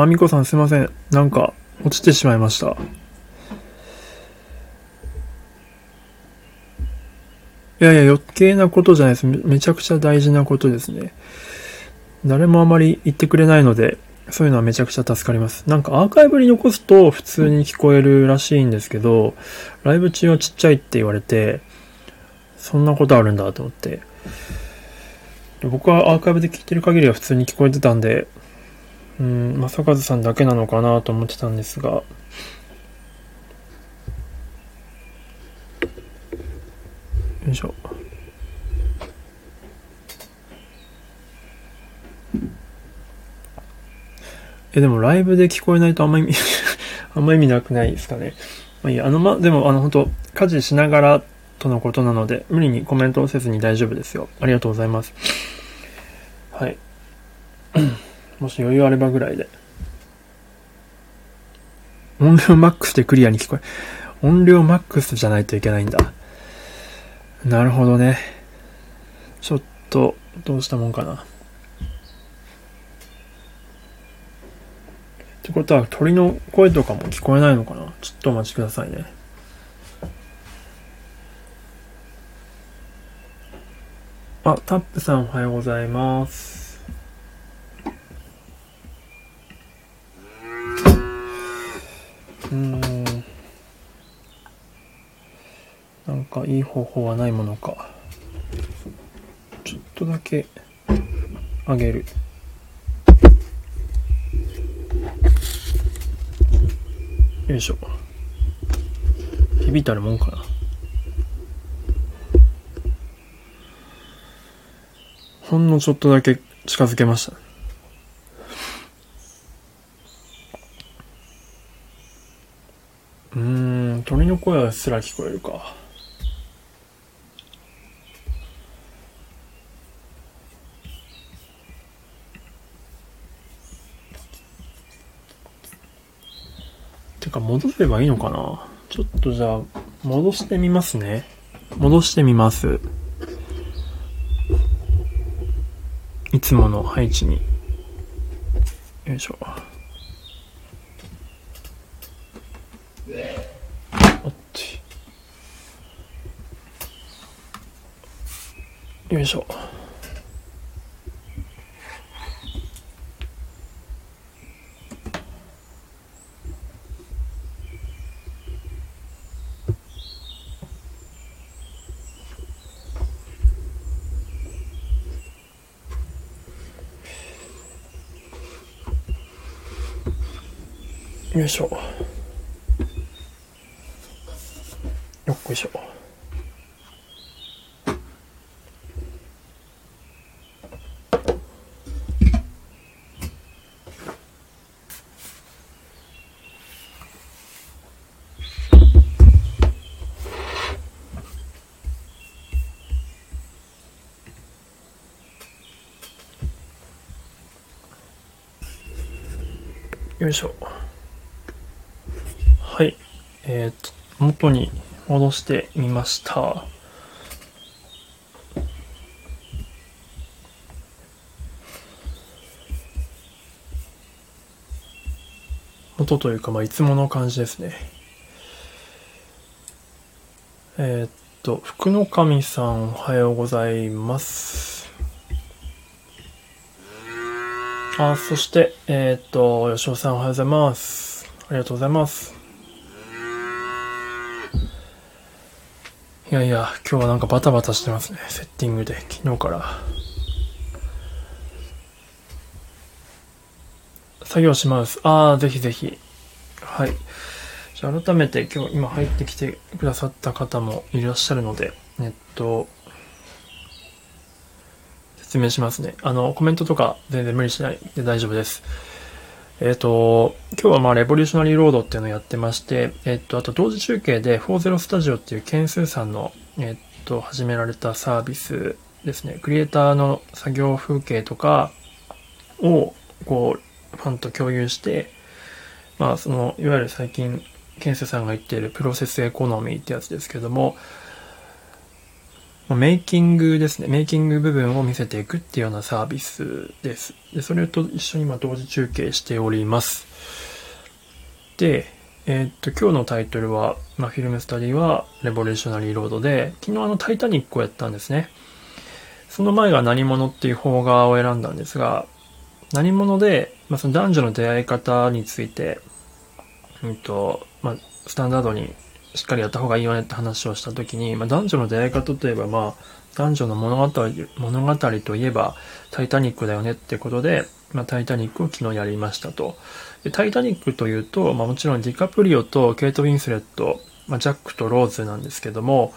あ、みこさんすいません。なんか、落ちてしまいました。いやいや、余計なことじゃないです。めちゃくちゃ大事なことですね。誰もあまり言ってくれないので、そういうのはめちゃくちゃ助かります。なんかアーカイブに残すと普通に聞こえるらしいんですけど、ライブ中はちっちゃいって言われて、そんなことあるんだと思って。僕はアーカイブで聞いてる限りは普通に聞こえてたんで、うん、正和さんだけなのかなと思ってたんですが、よいしょ。え、でもライブで聞こえないとあんま意味 あんま意味なくないですかね。まあいいや、あの、ま、でもあの、本当家事しながらとのことなので、無理にコメントをせずに大丈夫ですよ。ありがとうございます。はい。もし余裕あればぐらいで。音量マックスでクリアに聞こえ、音量マックスじゃないといけないんだ。なるほどね。ちょっと、どうしたもんかな。ってことは鳥の声とかも聞こえないのかなちょっとお待ちくださいね。あ、タップさんおはようございます。うーん。なんかいい方法はないものか。ちょっとだけ上げる。よいしょ。響いたるもんかな。ほんのちょっとだけ近づけました。うん、鳥の声すら聞こえるか。てか戻せばいいのかな？ちょっとじゃあ戻してみますね。戻してみます。いつもの配置に。よいしょ。おっと。よいしょ。よいしょ。よっこいしょ。よいしょ。はい。えっ、と、元に戻してみました。元というか、まあ、いつもの感じですね。えっと、福の神さん、おはようございます。あ、そして、えっと、吉尾さん、おはようございます。ありがとうございます。いやいや、今日はなんかバタバタしてますね。セッティングで、昨日から。作業します。ああ、ぜひぜひ。はい。じゃあ改めて今日今入ってきてくださった方もいらっしゃるので、えっと、説明しますね。あの、コメントとか全然無理しないで大丈夫です。えっ、と、今日はまあ、レボリューショナリーロードっていうのをやってまして、えっ、と、あと同時中継で40スタジオっていうケンスーさんの、えっ、と、始められたサービスですね。クリエイターの作業風景とかを、こう、ファンと共有して、まあ、その、いわゆる最近、ケンスーさんが言っているプロセスエコノミーってやつですけども、メイキングですね。メイキング部分を見せていくっていうようなサービスです。で、それと一緒に今同時中継しております。で、えー、っと、今日のタイトルは、まあ、フィルムスタディはレボリューショナリーロードで、昨日あのタイタニックをやったんですね。その前が何者っていう方側を選んだんですが、何者で、まあ、その男女の出会い方について、うんと、まあ、スタンダードにしっかりやった方がいいよねって話をした時に、まあ、男女の出会い方といえば、まあ、男女の物語、物語といえば、タイタニックだよねってことで、まあ、タイタニックを昨日やりましたと。でタイタニックというと、まあ、もちろんディカプリオとケイト・ウィンスレット、まあ、ジャックとローズなんですけども、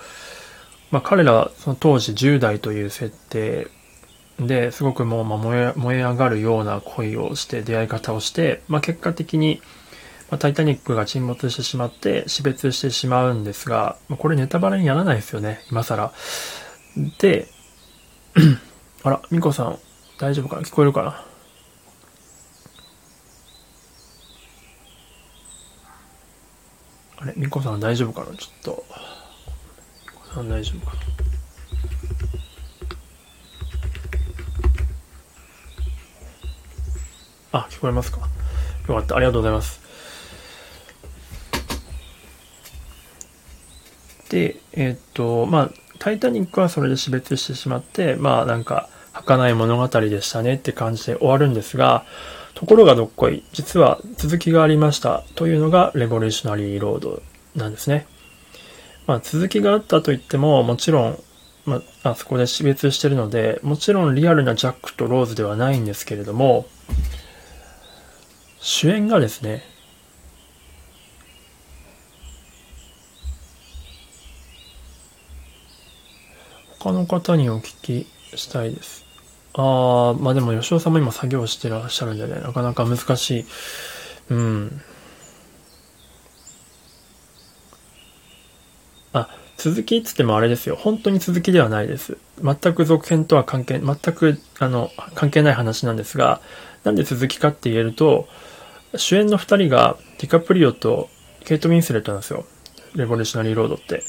まあ、彼らその当時10代という設定ですごくもう、まあ、燃え燃え上がるような恋をして出会い方をして、まあ、結果的に、まあ、タイタニックが沈没してしまって死別してしまうんですが、まあ、これネタバレにならないですよね今更で あらミコさん大丈夫かな？聞こえるかな？あれみこさん大丈夫かな？ちょっと。みこさん大丈夫かな？あ、聞こえますか？よかった。ありがとうございます。で、え、っと、まあ、タイタニックはそれで死別してしまって、まあ、なんか、儚い物語でしたねって感じで終わるんですが、ところがどっこい、実は続きがありましたというのがレボリューショナリーロードなんですね。まあ続きがあったと言っても、もちろん、まあ、あそこで死別してるので、もちろんリアルなジャックとローズではないんですけれども、主演がですね、他の方にお聞きしたいです。ああ、まあでも吉尾さんも今作業してらっしゃるんでね、なかなか難しい。うん。あ、続きっつってもあれですよ。本当に続きではないです。全く続編とは関係、全く、あの、関係ない話なんですが、なんで続きかって言えると、主演の二人がディカプリオとケイト・ウィンスレットなんですよ。レボリューショナリー・ロードって。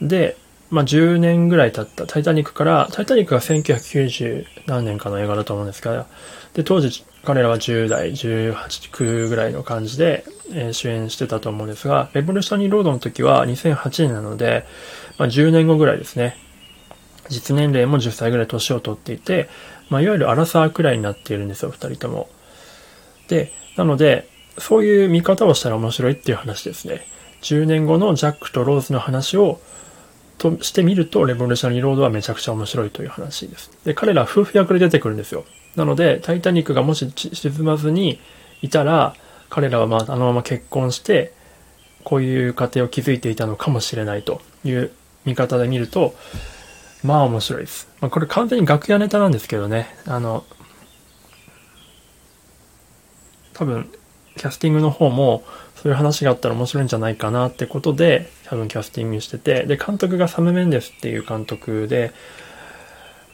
で、まあ、10年ぐらい経ったタイタニックから、タイタニックが1990何年かの映画だと思うんですが、で、当時彼らは10代、18、9ぐらいの感じで、えー、主演してたと思うんですが、レボリューショナリーロードの時は2008年なので、まあ、10年後ぐらいですね。実年齢も10歳ぐらい年を取っていて、まあ、いわゆるアラサーくらいになっているんですよ、二人とも。で、なので、そういう見方をしたら面白いっていう話ですね。10年後のジャックとローズの話をとしてみると、レボリューショナリロードはめちゃくちゃ面白いという話です。で、彼ら夫婦役で出てくるんですよ。なので、タイタニックがもし沈まずにいたら、彼らはまああのまま結婚して、こういう家庭を築いていたのかもしれないという見方で見ると、まあ面白いです。まあ、これ完全に楽屋ネタなんですけどね、あの、多分、キャスティングの方も、そういう話があったら面白いんじゃないかなってことで、多分キャスティングしてて、で、監督がサム・メンデスっていう監督で、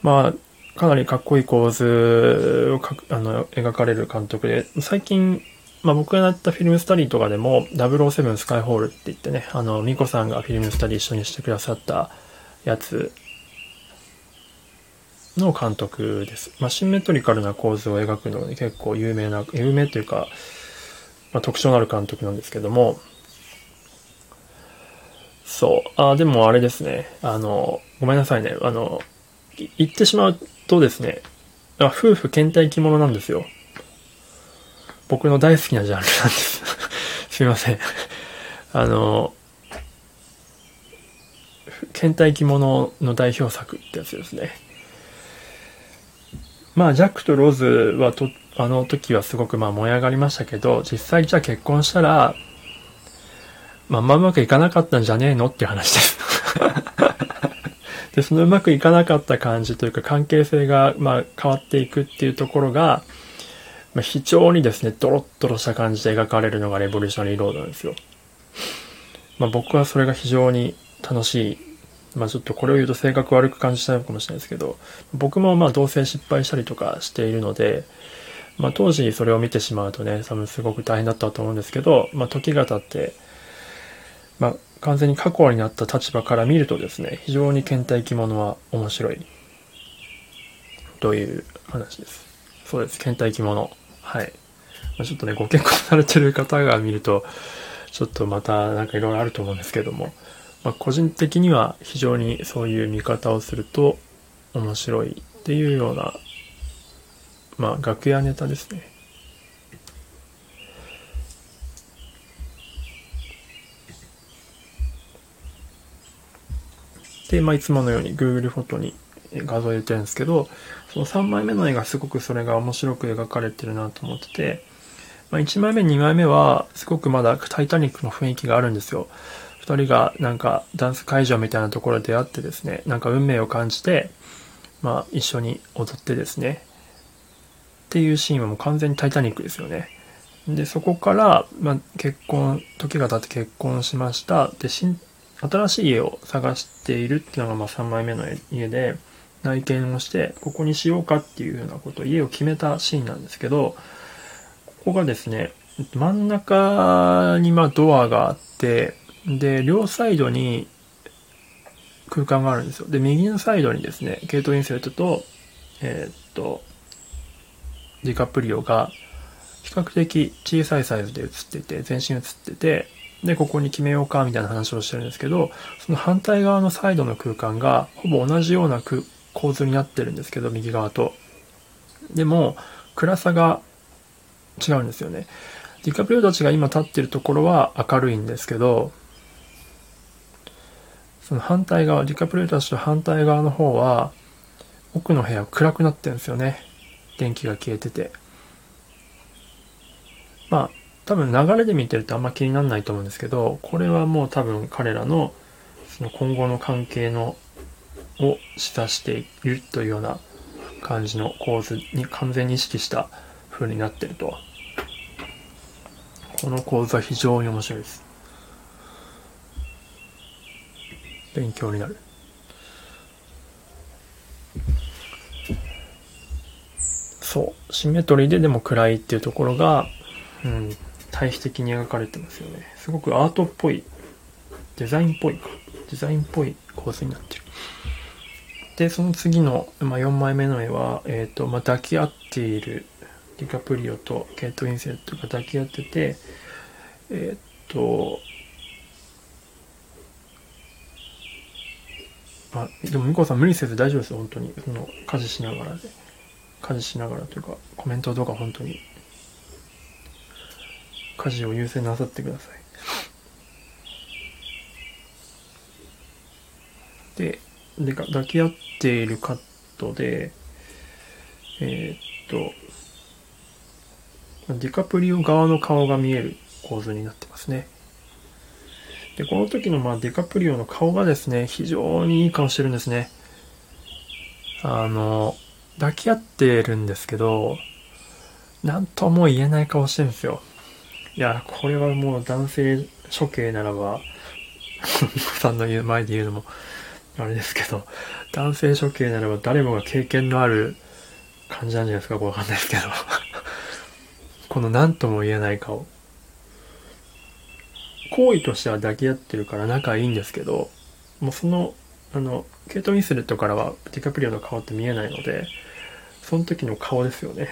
まあ、かなりかっこいい構図をかあの描かれる監督で、最近、まあ僕がやったフィルムスタディとかでも、007スカイホールって言ってね、あの、ミコさんがフィルムスタディ一緒にしてくださったやつの監督です。まあシンメトリカルな構図を描くのに結構有名な、有名というか、まあ、特徴のある監督なんですけども、そう。あ、でもあれですね。あの、ごめんなさいね。あの、言ってしまうとですね、あ夫婦倦怠着物なんですよ。僕の大好きなジャンルなんです。すいません。あの、倦怠着物の代表作ってやつですね。まあ、ジャックとローズはとっあの時はすごくまあ燃え上がりましたけど、実際じゃあ結婚したら、まあ、まあうまくいかなかったんじゃねえのっていう話です で、そのうまくいかなかった感じというか関係性がまあ変わっていくっていうところが、まあ、非常にですね、ドロッドロした感じで描かれるのがレボリューショナリーロードなんですよ。まあ僕はそれが非常に楽しいまあちょっとこれを言うと性格悪く感じたのかもしれないですけど、僕もまあ同棲失敗したりとかしているので、まあ、当時それを見てしまうとね、多分すごく大変だったと思うんですけど、まあ、時が経って、まあ、完全に過去になった立場から見るとですね、非常に倦怠期物は面白い。という話です。そうです、倦怠期物。はい。まあ、ちょっとね、ご結婚されてる方が見ると、ちょっとまたなんかいろいろあると思うんですけども、まあ、個人的には非常にそういう見方をすると面白いっていうような、まあ、楽屋ネタですね。で、まあ、いつものように Google フォトに画像入れてるんですけど、その3枚目の絵がすごくそれが面白く描かれてるなと思ってて、まあ、1枚目、2枚目はすごくまだタイタニックの雰囲気があるんですよ。2人がなんかダンス会場みたいなところで出会ってですね、なんか運命を感じて、まあ一緒に踊ってですね、っていうシーンはもう完全にタイタニックですよね。で、そこから、まあ、結婚、時が経って結婚しました。で、新新しい家を探しているっていうのがまあ3枚目の家で、内見をして、ここにしようかっていうようなこと、家を決めたシーンなんですけど、ここがですね、真ん中にまドアがあって、で、両サイドに空間があるんですよ。で、右のサイドにですね、ケイト・インセルトと、えー、っと、ディカプリオが比較的小さいサイズで写ってて、全身写ってて、で、ここに決めようかみたいな話をしてるんですけど、その反対側のサイドの空間がほぼ同じような構図になってるんですけど、右側と。でも、暗さが違うんですよね。ディカプリオたちが今立ってるところは明るいんですけど、その反対側、ディカプリオたちと反対側の方は、奥の部屋暗くなってるんですよね。電気が消えてて。まあ、多分流れで見てるとあんま気にならないと思うんですけど、これはもう多分彼らのその今後の関係のを示唆しているというような感じの構図に完全に意識した風になってると。この構図は非常に面白いです。勉強になる。そう。シンメトリーででも暗いっていうところが、うん、対比的に描かれてますよね。すごくアートっぽい、デザインっぽいか。デザインっぽい構図になってる。で、その次の、まあ、4枚目の絵は、えっ、ー、と、まあ、抱き合っているディカプリオとケイト・ウィンセットが抱き合ってて、えっ、ー、と、あ、でも、向こうさん無理せず大丈夫です、本当に。その、家事しながらで。家事しながらというか、コメントとか本当に家事を優先なさってください。で、でか抱き合っているカットで、えー、っと、ディカプリオ側の顔が見える構図になってますね。で、この時のまあデカプリオの顔がですね、非常にいい顔してるんですね。あの、抱き合ってるんですけど、なんとも言えない顔してるんですよ。いや、これはもう男性処刑ならば、さんの言う前で言うのも、あれですけど、男性処刑ならば誰もが経験のある感じなんじゃないですか、わかんないですけど。この何とも言えない顔。行為としては抱き合ってるから仲いいんですけど、もうその、あの、ケイト・ウィンスレットからはディカプリオの顔って見えないので、その時の顔ですよね。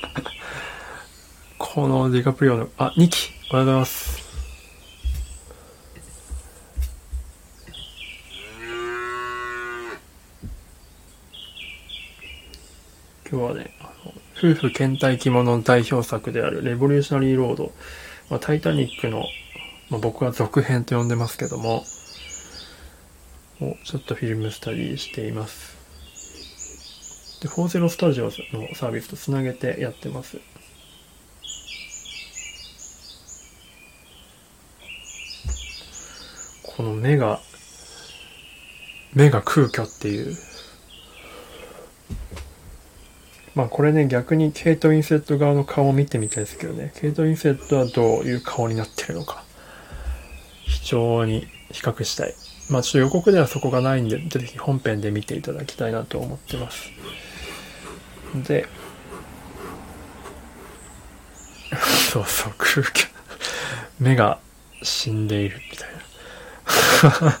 このディカプリオの、あ、2期、おはようございます。今日はね、あの夫婦倦怠着物の代表作であるレボリューショナリーロード、まあ、タイタニックの、まあ、僕は続編と呼んでますけども、をちょっとフィルムスタディしています。で、40スタジオのサービスとつなげてやってます。この目が、目が空虚っていう。まあこれね、逆にケイト・インセット側の顔を見てみたいですけどね。ケイト・インセットはどういう顔になってるのか。非常に比較したい。まあちょっと予告ではそこがないんで、ぜひ本編で見ていただきたいなと思ってます。で、そうそう、空虚。目が死んでいるみたいな。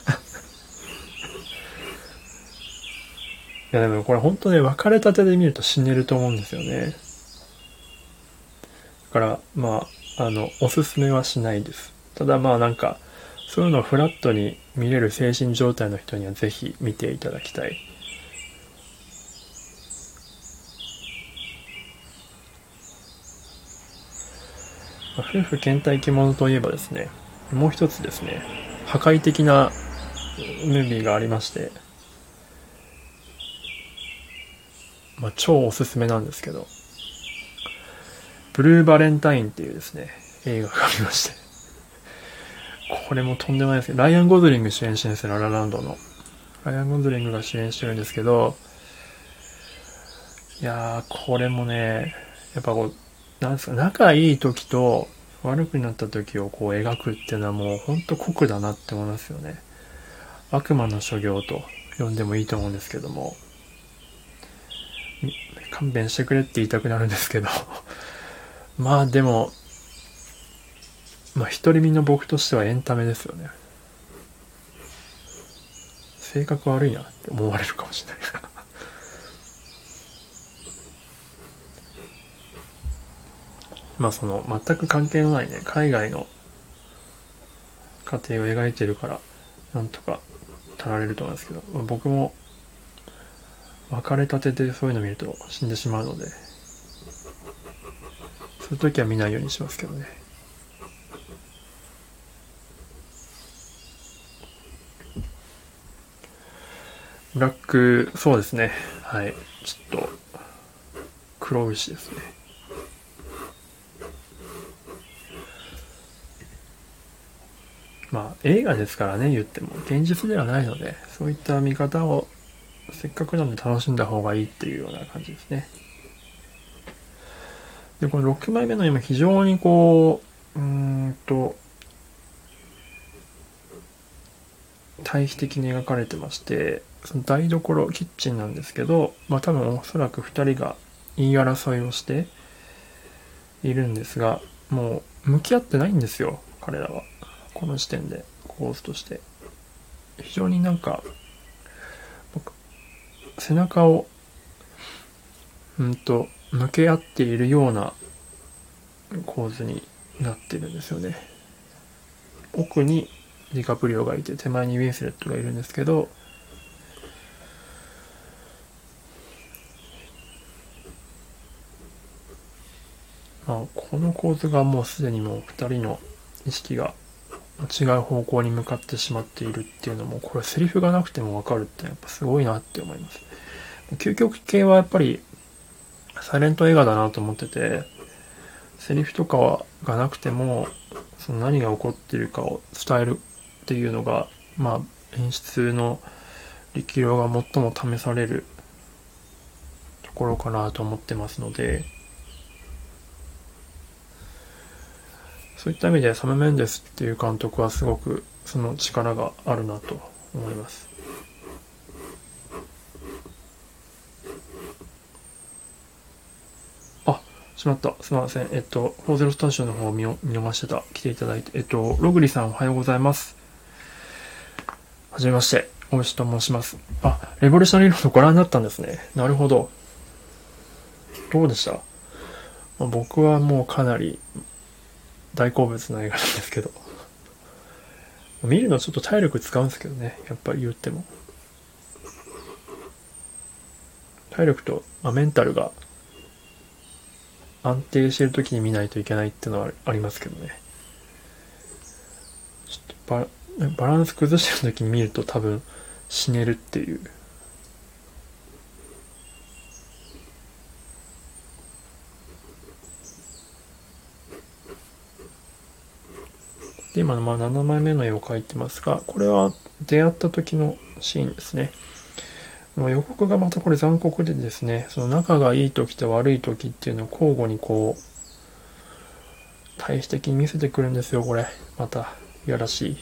いやでもこれ本当ね、別れたてで見ると死ねると思うんですよね。だから、まあ、あの、おすすめはしないです。ただまあなんか、そういうのをフラットに見れる精神状態の人にはぜひ見ていただきたい。夫婦倦怠着物といえばですね、もう一つですね、破壊的なムービーがありまして、まあ、超おすすめなんですけど、ブルーバレンタインっていうですね、映画がありまして、これもとんでもないですけど、ライアン・ゴズリング主演してるんですよ、ララランドの。ライアン・ゴズリングが主演してるんですけど、いやー、これもね、やっぱこう、なんですか、仲いい時と悪くなった時をこう描くっていうのはもうほんと酷だなって思いますよね。悪魔の所業と呼んでもいいと思うんですけども、勘弁してくれって言いたくなるんですけど まあでも、まあ独り身の僕としてはエンタメですよね。性格悪いなって思われるかもしれないまあその全く関係のないね、海外の家庭を描いてるから、なんとか足られると思うんですけど、まあ、僕も別れたてでそういうの見ると死んでしまうので、そういう時は見ないようにしますけどね。ブラック、そうですね。はい。ちょっと、黒牛ですね。まあ映画ですからね言っても。現実ではないのでそういった見方をせっかくなので楽しんだ方がいいっていうような感じですね。でこの6枚目の今非常にこううーんと対比的に描かれてましてその台所キッチンなんですけどまあ多分おそらく2人が言い争いをしているんですがもう向き合ってないんですよ彼らは。この時点で構図として。非常になんか背中をうんと向け合っているような構図になってるんですよね。奥にディカプリオがいて手前にウィンスレットがいるんですけどまあ、この構図がもうすでにもう2人の意識が違う方向に向かってしまっているっていうのも、これセリフがなくてもわかるってやっぱすごいなって思います。究極系はやっぱりサイレント映画だなと思ってて、セリフとかはがなくても、その何が起こっているかを伝えるっていうのが、まあ演出の力量が最も試されるところかなと思ってますので、そういった意味でサム・メンデスっていう監督はすごくその力があるなと思います。あ、しまった。すみません。えっと、フォーゼロスタジオの方を見見逃してた。来ていただいて。えっと、ログリさんおはようございます。はじめまして。おむしと申します。あ、レボリューショナリーロードご覧になったんですね。なるほど。どうでした？僕はもうかなり大好物の映画なんですけど。見るのはちょっと体力使うんですけどね。やっぱり言っても。体力と、まあ、メンタルが安定してる時に見ないといけないっていうのはありますけどね。ちょっとババランス崩してる時に見ると多分死ねるっていうで、今、まあ、7枚目の絵を描いてますが、これは出会った時のシーンですね。予告がまたこれ残酷でですね、その仲がいい時と悪い時っていうのを交互にこう、対比的に見せてくるんですよ、これ。また、いやらしい。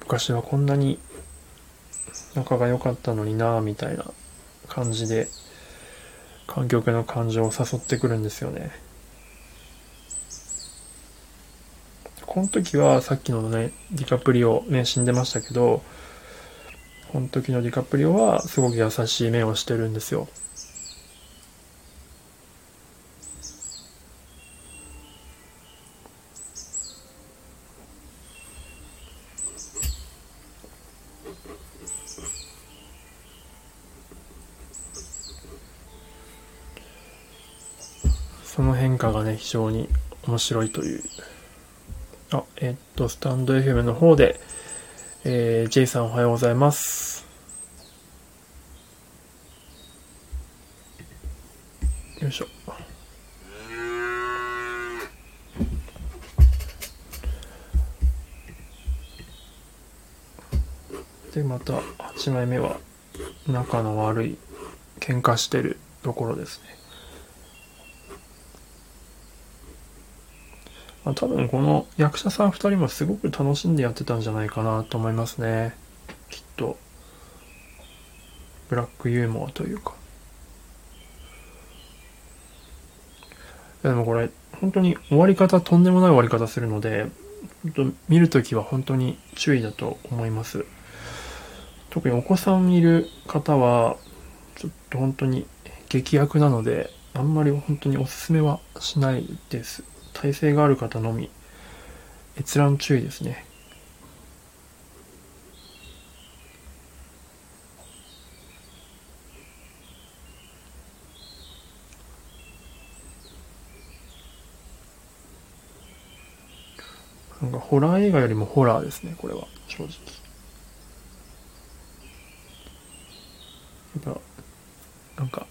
昔はこんなに仲が良かったのになぁ、みたいな感じで観客の感情を誘ってくるんですよね。この時はさっきのね、ディカプリオ、ね、死んでましたけど、この時のディカプリオはすごく優しい目をしてるんですよ。その変化がね、非常に面白いという。あ、えっと、スタンド FM の方で、えー、J さんおはようございます。よいしょ。で、また8枚目は仲の悪い喧嘩してるところですね。まあ、多分この役者さん2人もすごく楽しんでやってたんじゃないかなと思いますね。きっと。ブラックユーモアというか。でもこれ本当に終わり方とんでもない終わり方するので見るときは本当に注意だと思います。特にお子さんいる方はちょっと本当に劇薬なのであんまり本当におすすめはしないです。耐性がある方のみ閲覧注意ですね。なんかホラー映画よりもホラーですねこれは。正直。やっぱなんか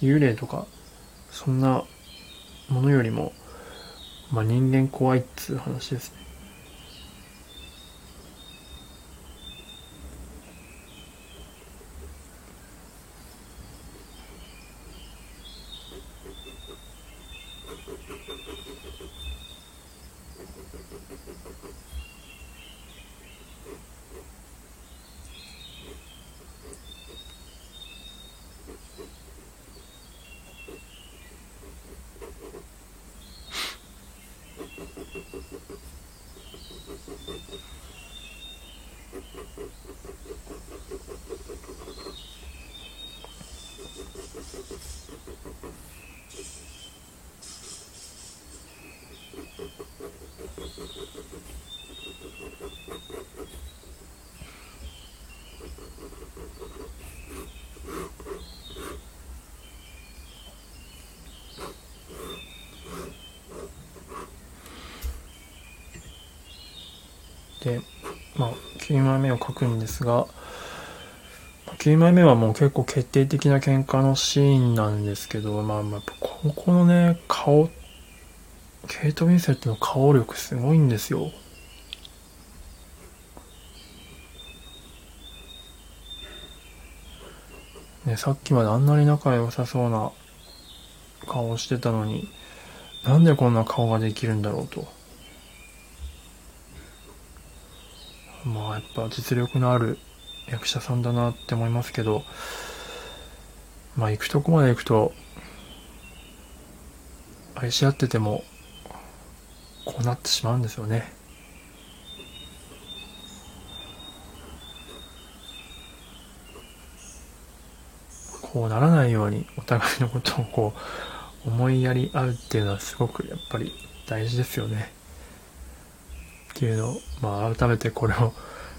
幽霊とかそんなものよりも、まあ、人間怖いっつう話ですね。で、まあ、9枚目を書くんですが、9枚目はもう結構決定的な喧嘩のシーンなんですけど、まあ、まあ、ここのね、顔、ケイト・ウィンセットの顔力すごいんですよ。ね、さっきまであんなに仲良さそうな顔をしてたのに、なんでこんな顔ができるんだろうと。まあやっぱ実力のある役者さんだなって思いますけど、まあ行くとこまで行くと、愛し合ってても、こうなってしまうんですよね。こうならないようにお互いのことをこう思いやり合うっていうのはすごくやっぱり大事ですよね。っていうのを、まあ、改めてこれを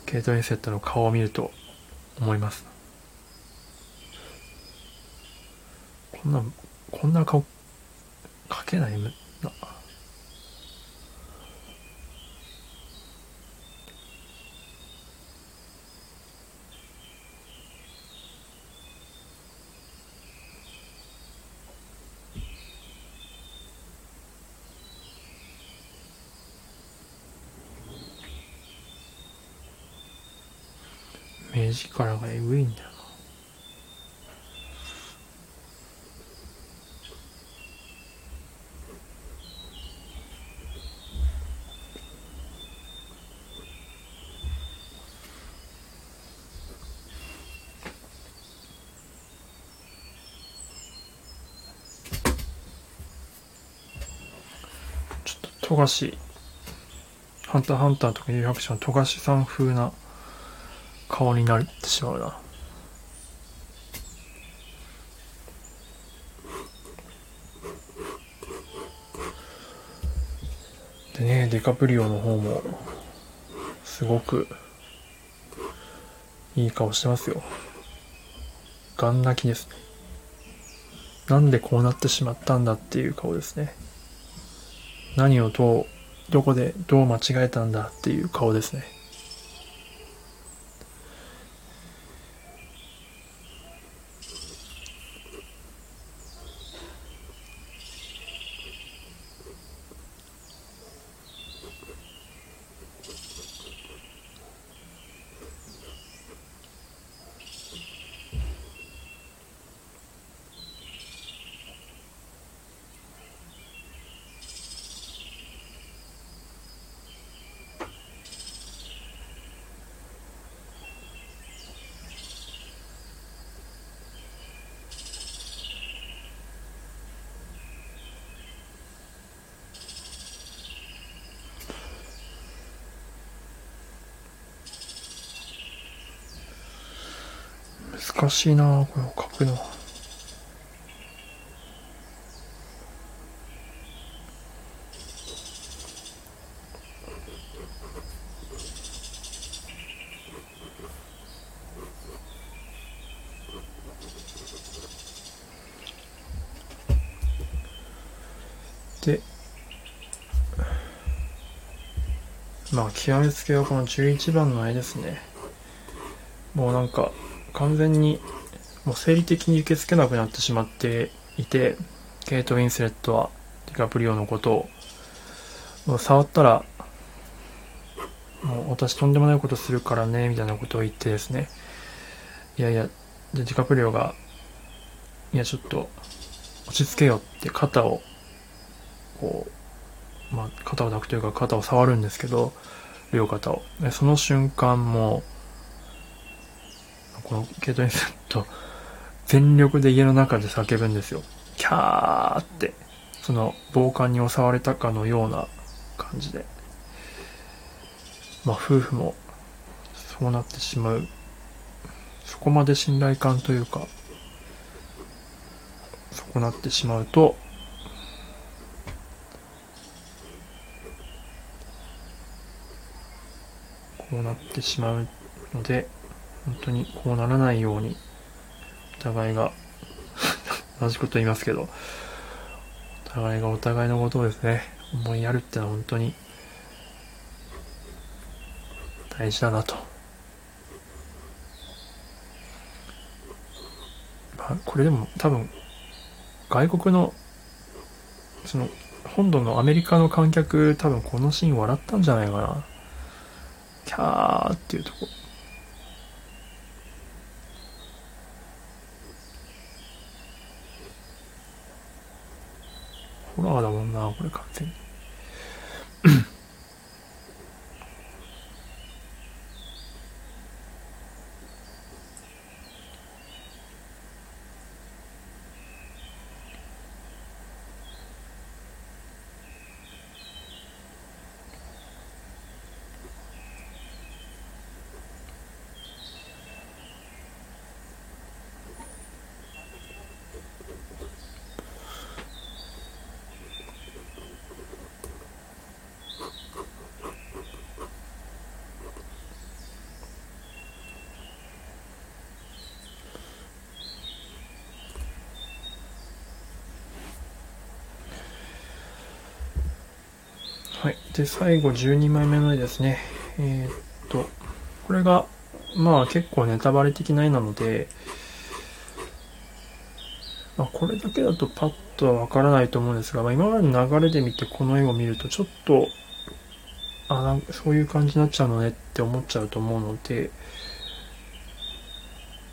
ケイト・インセットの顔を見ると思います。こんな、こんな顔、描けない力がえぐいんだよちょっと富樫、ハンターハンターとかいうアクション富樫さん風な。顔になってしまうな。でね、デカプリオの方も、すごく、いい顔してますよ。ガン泣きですね。なんでこうなってしまったんだっていう顔ですね。何をどう、どこでどう間違えたんだっていう顔ですね。難しいなこれを書くのは。で、まあ、極めつけはこの11番の絵ですね。もうなんか、完全にもう生理的に受け付けなくなってしまっていて、ケイト・ウィンスレットはディカプリオのことを、触ったら、もう私とんでもないことするからね、みたいなことを言ってですね、いやいや、でディカプリオが、いやちょっと落ち着けよって肩を、こう、まあ、肩を抱くというか肩を触るんですけど、両肩を。その瞬間もこのケイト・インセット、全力で家の中で叫ぶんですよ。キャーって、その暴漢に襲われたかのような感じで。まあ夫婦もそうなってしまう。そこまで信頼感というか、そうなってしまうと、こうなってしまうので、本当にこうならないように、お互いが 同じこと言いますけど、お互いがお互いのことをですね、思いやるってのは本当に大事だなと。まあ、これでも多分、外国の、その、本土のアメリカの観客、多分このシーン笑ったんじゃないかな。キャーっていうとこ。ホラーだもんな、これ完全に。はい。で、最後12枚目の絵ですね。えー、っと、これが、まあ結構ネタバレ的な絵なので、まあ、これだけだとパッとはわからないと思うんですが、まあ、今までの流れで見てこの絵を見るとちょっと、あ、なんかそういう感じになっちゃうのねって思っちゃうと思うので、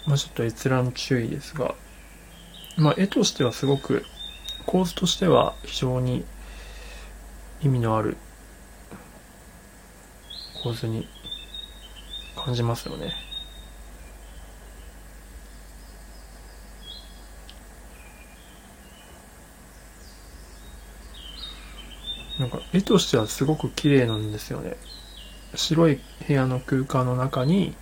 まあちょっと閲覧注意ですが、まあ絵としてはすごく、構図としては非常に意味のある構図に感じますよね。なんか絵としてはすごく綺麗なんですよね。白い部屋の空間の中に、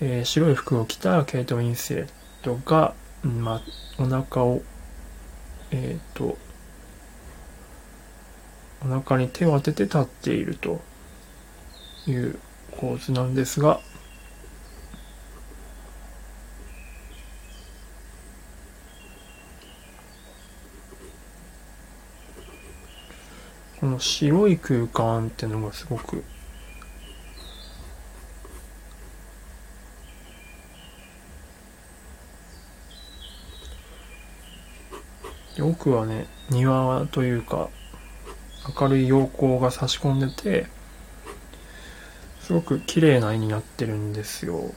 えー、白い服を着たケイト・ウィンセレットが、まあ、お腹を、えっ、ー、と、お腹に手を当てて立っているという構図なんですが、この白い空間っていうのがすごく奥はね庭というか明るい陽光が差し込んでてすごく綺麗な絵になってるんですよ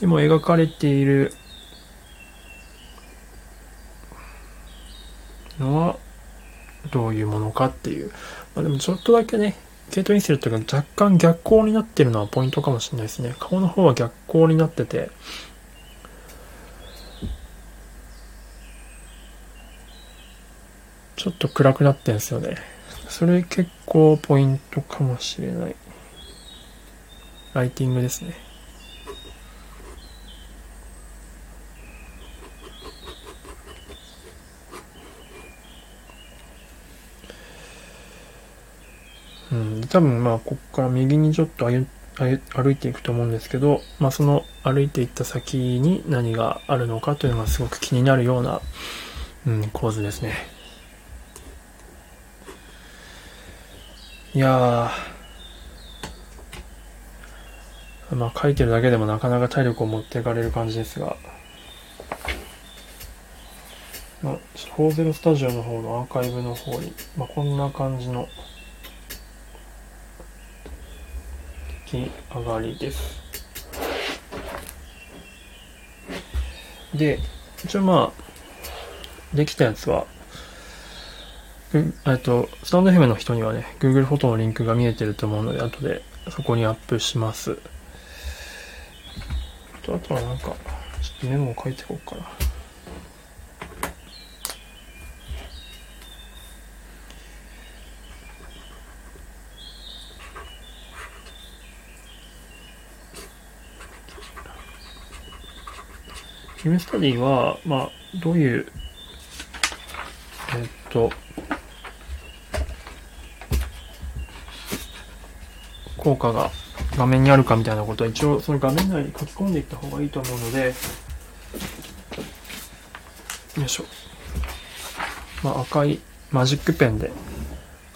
でも描かれているのはどういうものかっていう。まあ、でもちょっとだけね、ケイト・インセルトが若干逆光になってるのはポイントかもしれないですね。顔の方は逆光になってて、ちょっと暗くなってんですよね。それ結構ポイントかもしれない。ライティングですね。うん、多分まあここから右にちょっと歩歩いていくと思うんですけど、まあ、その歩いていった先に何があるのかというのがすごく気になるような、うん、構図ですね。いやー、まあ書いてるだけでもなかなか体力を持っていかれる感じですが、まあ、フォーゼロスタジオの方のアーカイブの方に、まあ、こんな感じのき上がりです。で、一応まあ、できたやつは、えっと、スタンド FM の人にはね、Google フォトのリンクが見えてると思うので、後でそこにアップします。とあとはなんか、ちょっとメモを書いていこうかな。ヒムスタディは、まあ、どういう、えっと、効果が画面にあるかみたいなことは一応その画面内に書き込んでいった方がいいと思うので、よいしょ。まあ、赤いマジックペンで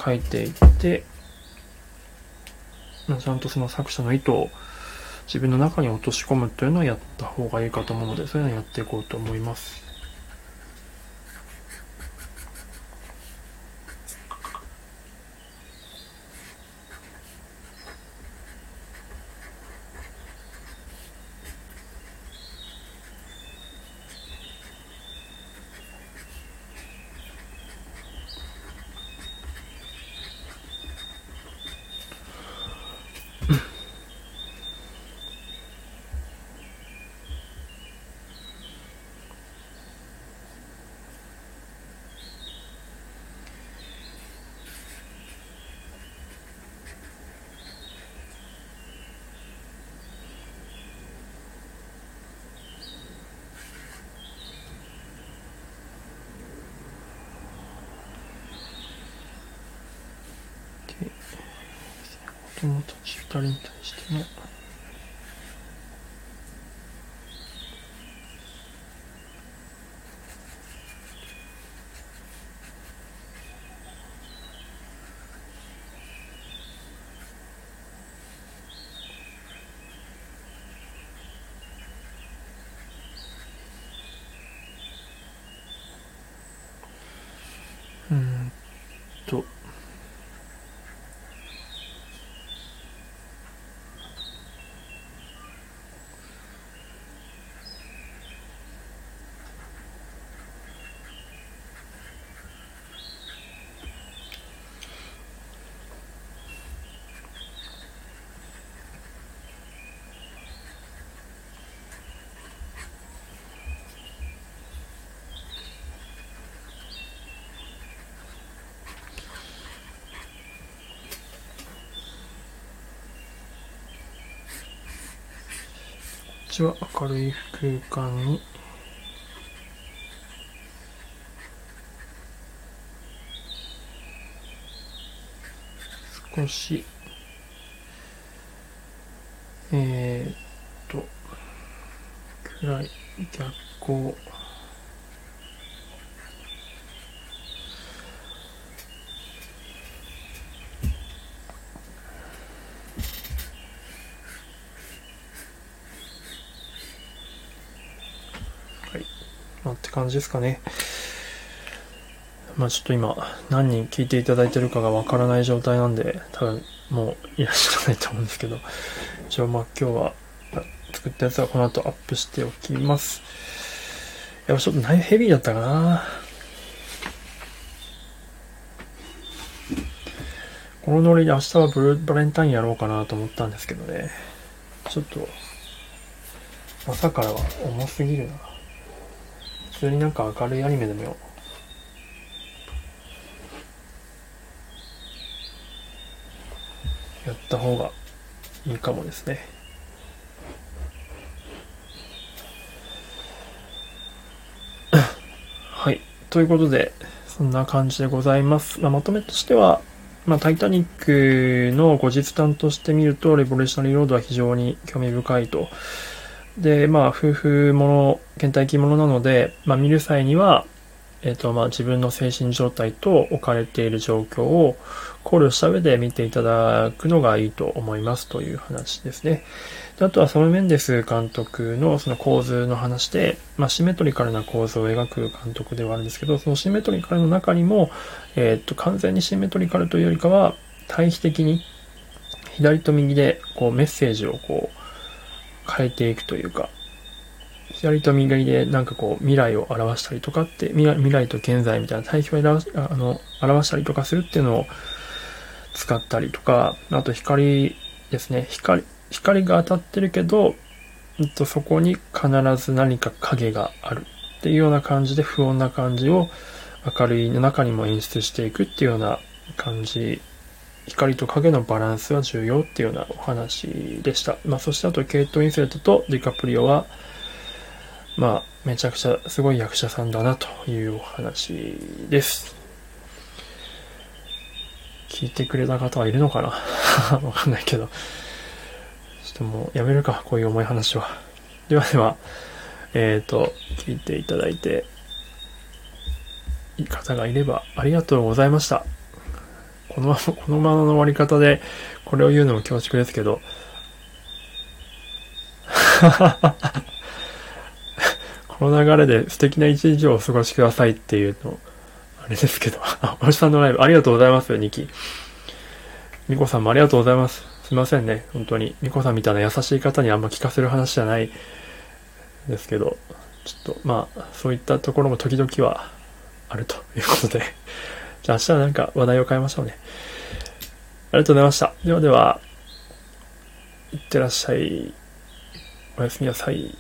書いていって、ちゃんとその作者の意図を自分の中に落とし込むというのをやった方がいいかと思うので、そういうのをやっていこうと思います。友達2人に対してのちは。明るい空間に。少しえー、っと暗い逆光。感じですかね。まあちょっと今、何人聞いていただいてるかがわからない状態なんで、多分もういらっしゃらないと思うんですけど、一応まあ今日は作ったやつはこの後アップしておきます。やっぱちょっとナイフヘビーだったかなこのノリで明日はブルーバレンタインやろうかなと思ったんですけどね。ちょっと、朝からは重すぎるな。通になんか明るいアニメでもよやった方がいいかもですね。はい。ということで、そんな感じでございます。まあ、まとめとしては、まあ、タイタニックの後日談として見ると、レボリューショナリーロードは非常に興味深いと。で、まあ、夫婦もの、倦怠期ものなので、まあ、見る際には、えっ、ー、と、まあ、自分の精神状態と置かれている状況を考慮した上で見ていただくのがいいと思いますという話ですね。であとは、サム・メンデス監督のその構図の話で、まあ、シメトリカルな構図を描く監督ではあるんですけど、そのシメトリカルの中にも、えっ、ー、と、完全にシメトリカルというよりかは、対比的に左と右でこうメッセージをこう変えていくというか、左と右でなんかこう未来を表したりとかって未来未来と現在みたいな対比を表あの表したりとかするっていうのを使ったりとかあと光ですね。光光が当たってるけど、えっと、そこに必ず何か影があるっていうような感じで不穏な感じを明るいの中にも演出していくっていうような感じ光と影のバランスは重要っていうようなお話でした。まあ、そしてあと、ケイト・ウィンセレットとディカプリオは、まあ、めちゃくちゃすごい役者さんだなというお話です。聞いてくれた方はいるのかな？わかんないけど。ちょっともうやめるか、こういう重い話は。ではでは、えっ、ー、と、聞いていただいて、いい方がいればありがとうございました。このまま、このままの終わり方で、これを言うのも恐縮ですけど、この流れで素敵な一日をお過ごしくださいっていうの、あれですけど、あ、おじさんのライブ、ありがとうございます、ニキ。ミコさんもありがとうございます。すいませんね、本当に。ミコさんみたいな優しい方にあんま聞かせる話じゃないですけど、ちょっと、まあ、そういったところも時々はあるということで、じゃあ明日はなんか話題を変えましょうね。ありがとうございました。ではでは、いってらっしゃい。おやすみなさい。